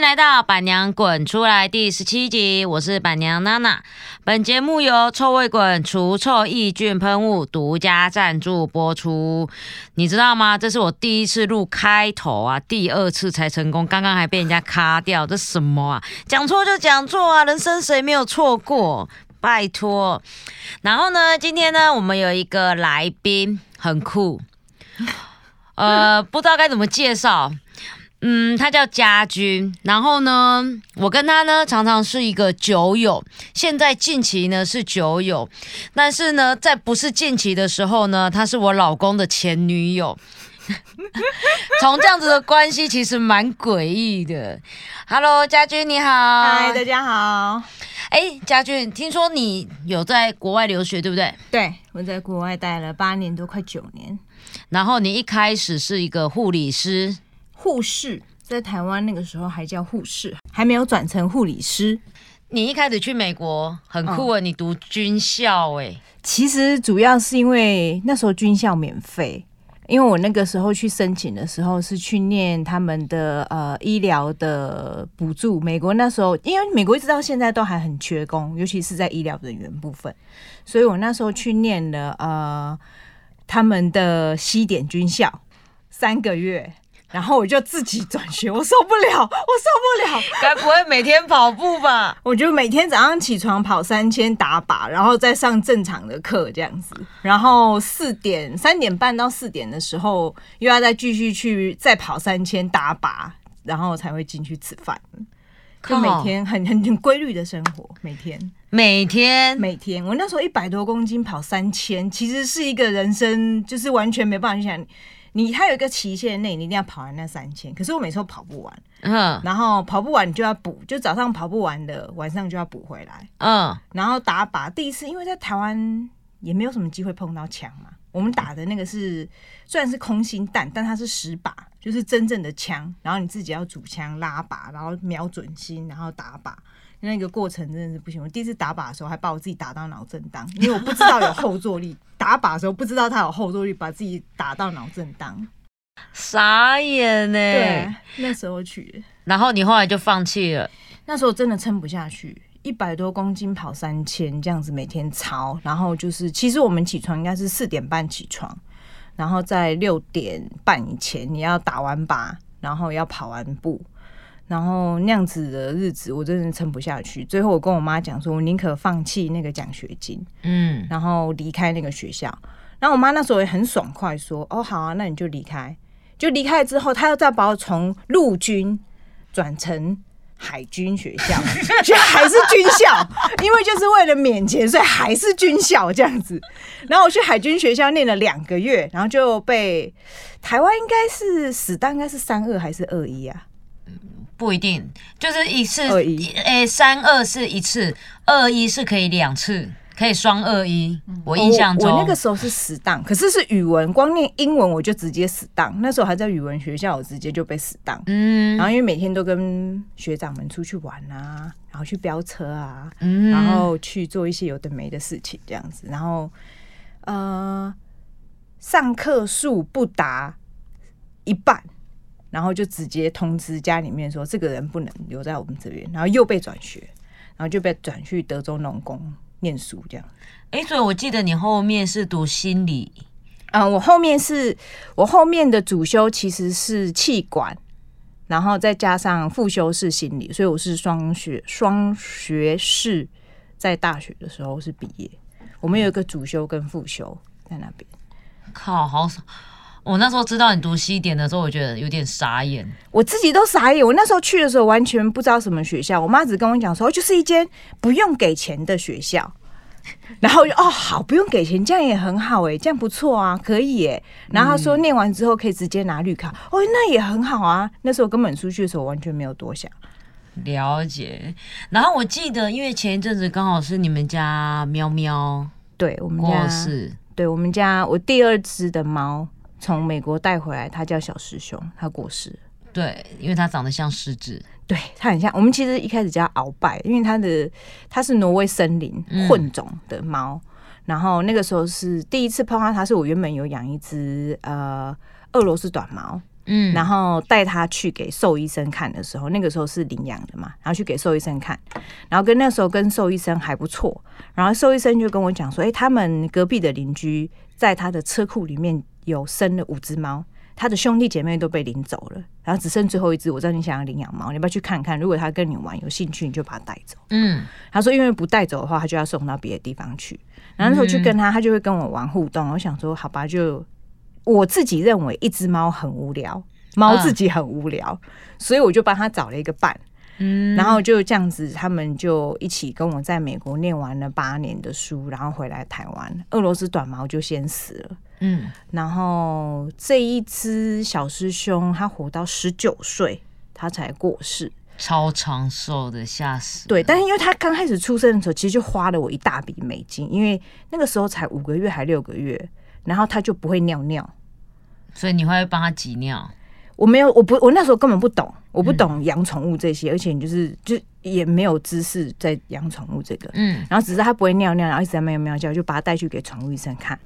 迎来到《板娘滚出来》第十七集，我是板娘娜娜。本节目由臭味滚除臭抑菌喷雾独家赞助播出。你知道吗？这是我第一次录开头啊，第二次才成功，刚刚还被人家卡掉，这什么啊？讲错就讲错啊，人生谁没有错过？拜托。然后呢，今天呢，我们有一个来宾很酷，呃，不知道该怎么介绍。嗯，他叫家军，然后呢，我跟他呢常常是一个酒友，现在近期呢是酒友，但是呢，在不是近期的时候呢，他是我老公的前女友。从这样子的关系，其实蛮诡异的。Hello，家军你好，嗨，大家好。哎，家军，听说你有在国外留学，对不对？对，我在国外待了八年多，快九年。然后你一开始是一个护理师。护士在台湾那个时候还叫护士，还没有转成护理师。你一开始去美国很酷啊，你读军校哎。其实主要是因为那时候军校免费，因为我那个时候去申请的时候是去念他们的呃医疗的补助。美国那时候因为美国一直到现在都还很缺工，尤其是在医疗人员部分，所以我那时候去念了呃他们的西点军校三个月。然后我就自己转学，我受不了，我受不了。该不会每天跑步吧？我就每天早上起床跑三千打靶，然后再上正常的课这样子。然后四点三点半到四点的时候，又要再继续去再跑三千打靶，然后才会进去吃饭。就每天很很很规律的生活，每天每天每天。我那时候一百多公斤跑三千，其实是一个人生，就是完全没办法去想。你它有一个期限内，你一定要跑完那三千。可是我每次都跑不完，嗯，然后跑不完你就要补，就早上跑不完的，晚上就要补回来，嗯，然后打靶。第一次因为在台湾也没有什么机会碰到枪嘛，我们打的那个是虽然是空心弹，但它是实靶，就是真正的枪，然后你自己要主枪拉靶，然后瞄准心，然后打靶。那个过程真的是不行。我第一次打靶的时候，还把我自己打到脑震荡，因为我不知道有后坐力。打靶的时候不知道它有后坐力，把自己打到脑震荡，傻眼呢。对，那时候去，然后你后来就放弃了。那时候真的撑不下去，一百多公斤跑三千这样子每天操，然后就是其实我们起床应该是四点半起床，然后在六点半以前你要打完靶，然后要跑完步。然后那样子的日子，我真的撑不下去。最后我跟我妈讲说，我宁可放弃那个奖学金，嗯，然后离开那个学校。然后我妈那时候也很爽快说：“哦，好啊，那你就离开。”就离开之后，她又再把我从陆军转成海军学校，却还是军校，因为就是为了免钱，所以还是军校这样子。然后我去海军学校念了两个月，然后就被台湾应该是死当，应该是三二还是二一啊？不一定，就是一次一，诶，三二是一次，二一是可以两次，可以双二一。我印象中，我那个时候是死档，可是是语文，光念英文我就直接死档。那时候还在语文学校，我直接就被死档。嗯，然后因为每天都跟学长们出去玩啊，然后去飙车啊，然后去做一些有的没的事情，这样子。然后呃，上课数不达一半。然后就直接通知家里面说，这个人不能留在我们这边，然后又被转学，然后就被转去德州农工念书，这样。哎，所以我记得你后面是读心理，嗯，我后面是我后面的主修其实是气管，然后再加上副修是心理，所以我是双学双学士，在大学的时候是毕业。我们有一个主修跟副修在那边。靠，好爽。我那时候知道你读西点的时候，我觉得有点傻眼。我自己都傻眼。我那时候去的时候，完全不知道什么学校。我妈只跟我讲说，就是一间不用给钱的学校。然后哦，好，不用给钱，这样也很好哎，这样不错啊，可以哎。然后说念完之后可以直接拿绿卡，哦，那也很好啊。那时候根本出去的时候完全没有多想。了解。然后我记得，因为前一阵子刚好是你们家喵喵，对我们家是，对我们家我第二只的猫。从美国带回来，他叫小师兄，他过世。对，因为他长得像狮子，对他很像。我们其实一开始叫鳌拜，因为他的他是挪威森林混种的猫。然后那个时候是第一次碰到他，是我原本有养一只呃俄罗斯短毛，嗯然后带他去给兽医生看的时候，那个时候是领养的嘛，然后去给兽医生看，然后跟那时候跟兽医生还不错，然后兽医生就跟我讲说，哎、他们隔壁的邻居在他的车库里面有生了五只猫。他的兄弟姐妹都被领走了，然后只剩最后一只。我知道你想要领养猫，你要不要去看看？如果他跟你玩有兴趣，你就把它带走。嗯他说，因为不带走的话，他就要送到别的地方去。然后那时候去跟他，他就会跟我玩互动。我想说，好吧，就我自己认为一只猫很无聊，猫自己很无聊，所以我就帮他找了一个伴。嗯，然后就这样子，他们就一起跟我在美国念完了八年的书，然后回来台湾。俄罗斯短毛就先死了。嗯然后这一只小师兄，他活到十九岁，他才过世。超长寿的，吓死。对，但是因为他刚开始出生的时候，其实就花了我一大笔美金，因为那个时候才五个月还六个月，然后他就不会尿尿。所以你会帮他挤尿。我没有，我不，我那时候根本不懂，我不懂养宠物这些，而且你就是就也没有知识在养宠物这个。嗯然后只是它不会尿尿，然后一直在喵喵叫，就把它带去给宠物医生看。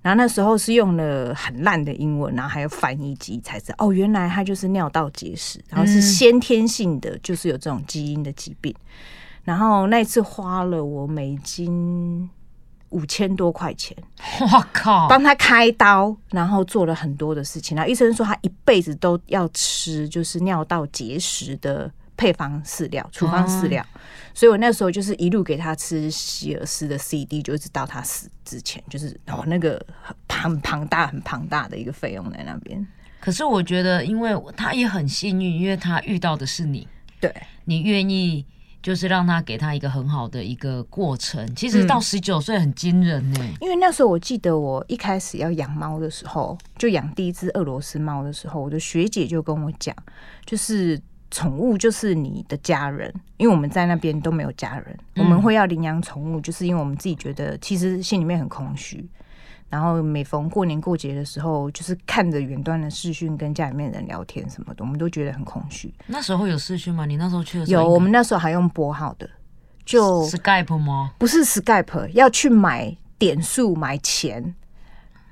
然后那时候是用了很烂的英文，然后还有翻译机，才知道哦，原来它就是尿道结石，然后是嗯先天性的，就是有这种基因的疾病。然后那一次花了我美金五千多块钱，我靠，帮他开刀，然后做了很多的事情。然后医生说他一辈子都要吃就是尿道结石的配方饲料、处方饲料。所以我那时候就是一路给他吃希尔斯的 CD，就一直到他死之前，就是哦那个很很庞大、很庞大的一个费用在那边。可是我觉得，因为他也很幸运，因为他遇到的是你，对，你愿意就是让他给他一个很好的一个过程。其实到十九岁很惊人呢、因为那时候我记得我一开始要养猫的时候，就养第一只俄罗斯猫的时候，我的学姐就跟我讲，就是宠物就是你的家人，因为我们在那边都没有家人，我们会要领养宠物，就是因为我们自己觉得其实心里面很空虚。然后每逢过年过节的时候，就是看着远端的视讯跟家里面人聊天什么的，我们都觉得很空虚。那时候有视讯吗？你那时候去的时候有，我们那时候还用拨号的，就 Skype 吗？不是 Skype，要去买点数买钱。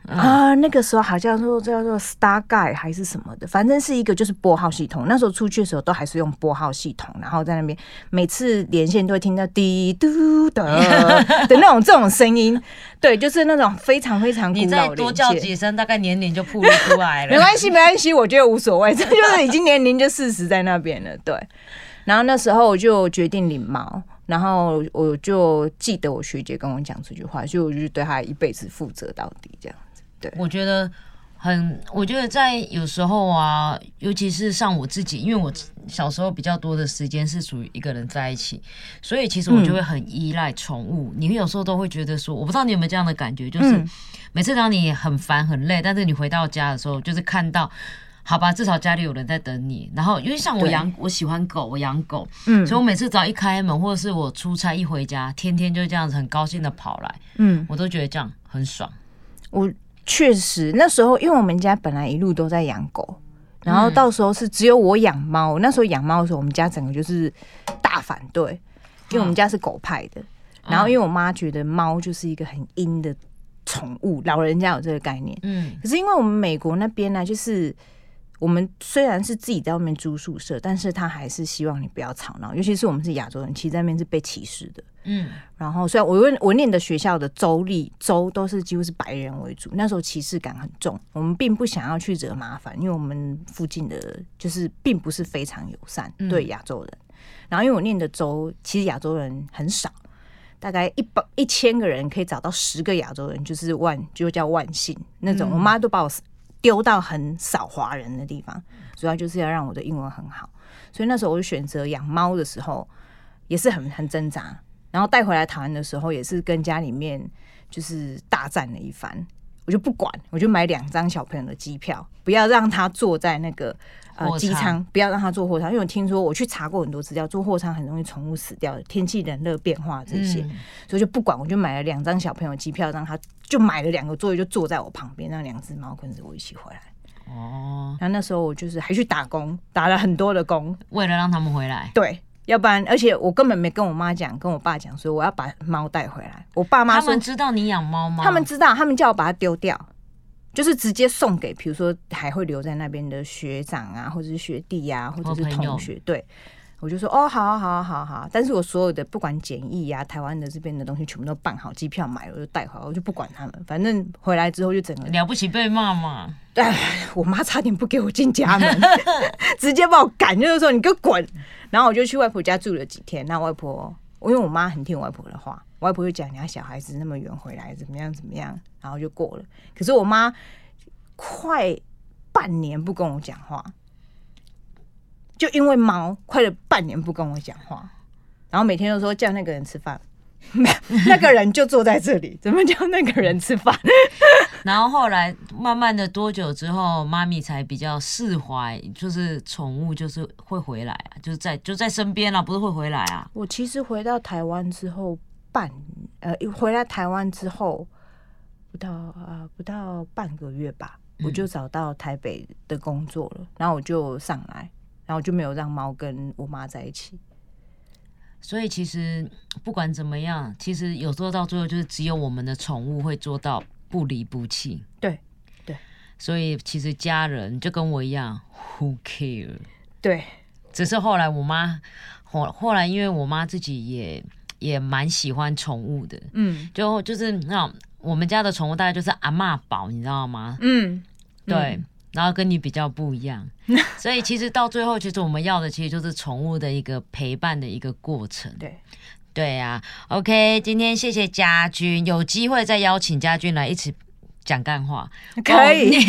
啊，那个时候好像说叫做 Star Guy 还是什么的，反正是一个就是拨号系统。那时候出去的时候都还是用拨号系统，然后在那边每次连线都会听到滴嘟的 的那种这种声音，对，就是那种非常非常古你再老多叫。几声，大概年龄就暴露出来了。没关系，没关系，我觉得无所谓，这就是已经年龄就事实在那边了。对，然后那时候我就决定领毛，然后我就记得我学姐跟我讲这句话，所以我就对她一辈子负责到底，这样。我觉得很，我觉得在有时候啊，尤其是像我自己，因为我小时候比较多的时间是属于一个人在一起，所以其实我就会很依赖宠物。你有时候都会觉得说，我不知道你有没有这样的感觉，就是嗯每次当你很烦很累，但是你回到家的时候，就是看到。好吧，至少家里有人在等你。然后，因为像我养，我喜欢狗，我养狗，嗯所以我每次只要一开门，或者是我出差一回家，天天就这样子很高兴的跑来，嗯，我都觉得这样很爽。我确实那时候，因为我们家本来一路都在养狗，然后到时候是只有我养猫。那时候养猫的时候，我们家整个就是大反对，因为我们家是狗派的。然后因为我妈觉得猫就是一个很阴的宠物，老人家有这个概念。嗯可是因为我们美国那边呢，就是我们虽然是自己在外面租宿舍，但是他还是希望你不要吵闹，尤其是我们是亚洲人，其实在那边是被歧视的。嗯然后虽然我问我念的学校的州立州都是几乎是白人为主，那时候歧视感很重，我们并不想要去惹麻烦，因为我们附近的就是并不是非常友善嗯对亚洲人。然后因为我念的州其实亚洲人很少，大概一百一千个人可以找到十个亚洲人，就是万就叫万幸那种。我妈都把我丢到很少华人的地方，主要就是要让我的英文很好。所以那时候我就选择养猫的时候，也是很很挣扎。然后带回来台湾的时候，也是跟家里面就是大战了一番。我就不管，我就买两张小朋友的机票，不要让他坐在那个呃机舱，不要让他坐货舱，因为我听说我去查过很多资料，坐货舱很容易宠物死掉，天气冷热变化这些，嗯所以就不管，我就买了两张小朋友机票，让他就买了两个座位，就坐在我旁边，让两只猫跟着我一起回来。哦，然后那时候我就是还去打工，打了很多的工，为了让他们回来，对，要不然而且我根本没跟我妈讲，跟我爸讲，所以我要把猫带回来。我爸妈他们知道你养猫吗？他们知道，他们叫我把它丢掉，就是直接送给，比如说还会留在那边的学长啊，或者是学弟呀、或者是同学，对。我就说哦，好好好啊好啊好啊，但是我所有的不管检疫呀、台湾的这边的东西全部都办好，机票买了我就带回来，我就不管他们，反正回来之后就整个了不起被骂嘛，哎，我妈差点不给我进家门，直接把我赶，就是说你给我滚。然后我就去外婆家住了几天。那外婆，因为我妈很听我外婆的话，我外婆就讲你家小孩子那么远回来怎么样怎么样，然后就过了。可是我妈快半年不跟我讲话，就因为猫，快了半年不跟我讲话，然后每天都说叫那个人吃饭。那个人就坐在这里，怎么叫那个人吃饭？然后后来慢慢的多久之后，妈咪才比较释怀，就是宠物就是会回来啊，就是在就在身边啊，不是会回来啊。我其实回到台湾之后半呃，回来台湾之后不到呃不到半个月吧，我就找到台北的工作了，然后我就上来，然后就没有让猫跟我妈在一起。所以其实不管怎么样，其实有时候到最后就是只有我们的宠物会做到不离不弃。对对所以其实家人就跟我一样，Who care？对，只是后来我妈后后来因为我妈自己也也蛮喜欢宠物的，嗯就就是那种我们家的宠物大概就是阿嬷宝，你知道吗？嗯，对，然后跟你比较不一样，所以其实到最后，其实我们要的其实就是宠物的一个陪伴的一个过程。对，对呀、OK，今天谢谢家军，有机会再邀请家军来一起讲干话，可以，因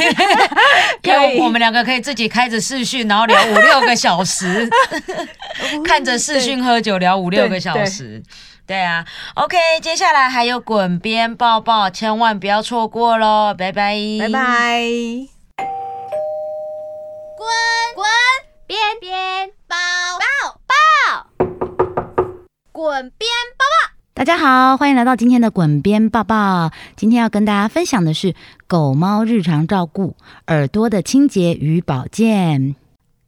可以。为我们两个可以自己开着视讯，然后聊五六个小时，看着视讯喝酒聊五六个小时。对。啊，OK，接下来还有滚边抱抱，千万不要错过喽，拜拜，拜。拜。滚滚边边抱抱抱，滚边抱抱。大家好，欢迎来到今天的滚边抱抱。今天要跟大家分享的是狗猫日常照顾、耳朵的清洁与保健。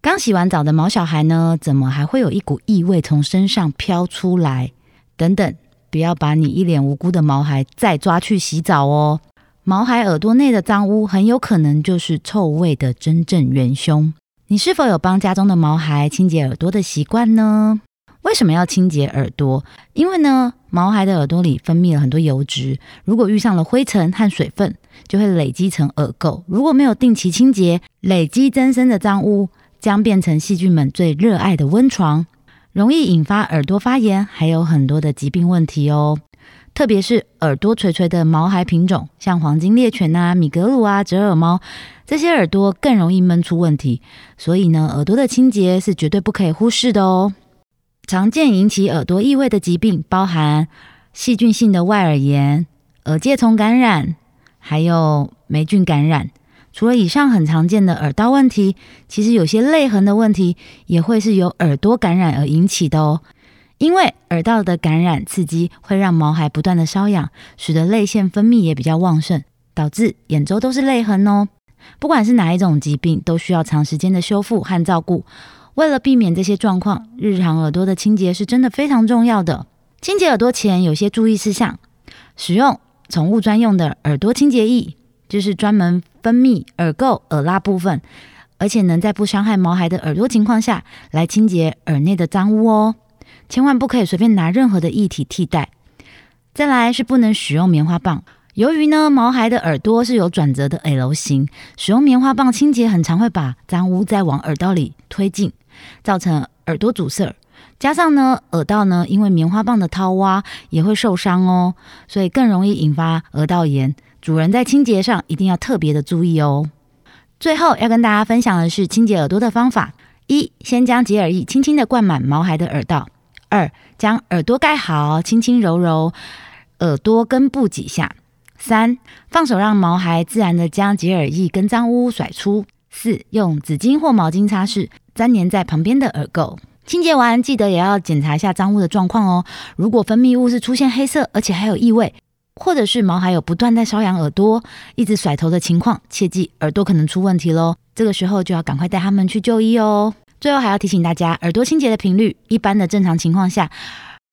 刚洗完澡的毛小孩呢，怎么还会有一股异味从身上飘出来？等等，不要把你一脸无辜的毛孩再抓去洗澡哦。毛孩耳朵内的脏污很有可能就是臭味的真正元凶。你是否有帮家中的毛孩清洁耳朵的习惯呢？为什么要清洁耳朵？因为呢，毛孩的耳朵里分泌了很多油脂，如果遇上了灰尘和水分，就会累积成耳垢。如果没有定期清洁，累积增生的脏污将变成细菌们最热爱的温床，容易引发耳朵发炎，还有很多的疾病问题哦。特别是耳朵垂垂的毛孩品种，像黄金猎犬啊、米格鲁啊、折耳猫，这些耳朵更容易闷出问题。所以呢，耳朵的清洁是绝对不可以忽视的哦。常见引起耳朵异味的疾病包含细菌性的外耳炎、耳疥虫感染，还有霉菌感染。除了以上很常见的耳道问题，其实有些泪痕的问题也会是由耳朵感染而引起的哦。因为耳道的感染刺激会让毛孩不断的瘙痒，使得泪腺分泌也比较旺盛，导致眼周都是泪痕哦。不管是哪一种疾病，都需要长时间的修复和照顾。为了避免这些状况，日常耳朵的清洁是真的非常重要的。清洁耳朵前有些注意事项：使用宠物专用的耳朵清洁液，就是专门分泌耳垢、耳蜡部分，而且能在不伤害毛孩的耳朵情况下来清洁耳内的脏污哦。千万不可以随便拿任何的液体替代。再来是不能使用棉花棒。由于呢，毛孩的耳朵是有转折的 L 型，使用棉花棒清洁很常会把脏污再往耳道里推进，造成耳朵阻塞。加上呢，耳道呢因为棉花棒的掏挖也会受伤哦，所以更容易引发耳道炎。主人在清洁上一定要特别的注意哦。最后要跟大家分享的是清洁耳朵的方法：一、先将洁耳液轻轻的灌满毛孩的耳道；二、将耳朵盖好，轻轻揉揉耳朵根部几下。三、放手让毛孩自然的将洁耳液跟脏污甩出。四、用纸巾或毛巾擦拭粘黏在旁边的耳垢。清洁完，记得也要检查一下脏污的状况哦。如果分泌物是出现黑色，而且还有异味，或者是毛孩有不断在瘙痒耳朵、一直甩头的情况，切记耳朵可能出问题喽。这个时候就要赶快带他们去就医哦。最后还要提醒大家，耳朵清洁的频率，一般的正常情况下。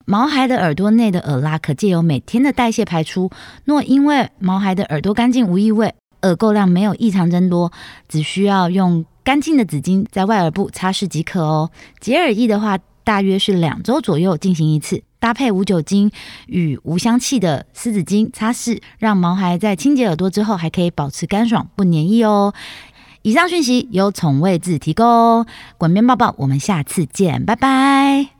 毛孩的耳朵内的耳蜡可借由每天的代谢排出。若因为毛孩的耳朵干净无异味，耳垢量没有异常增多，只需要用干净的纸巾在外耳部擦拭即可哦。洁耳液的话，大约是两周左右进行一次，搭配无酒精与无香气的湿纸巾擦拭，让毛孩在清洁耳朵之后还可以保持干爽不黏液哦。以上讯息由宠卫自提供。滚边抱抱，我们下次见，拜拜。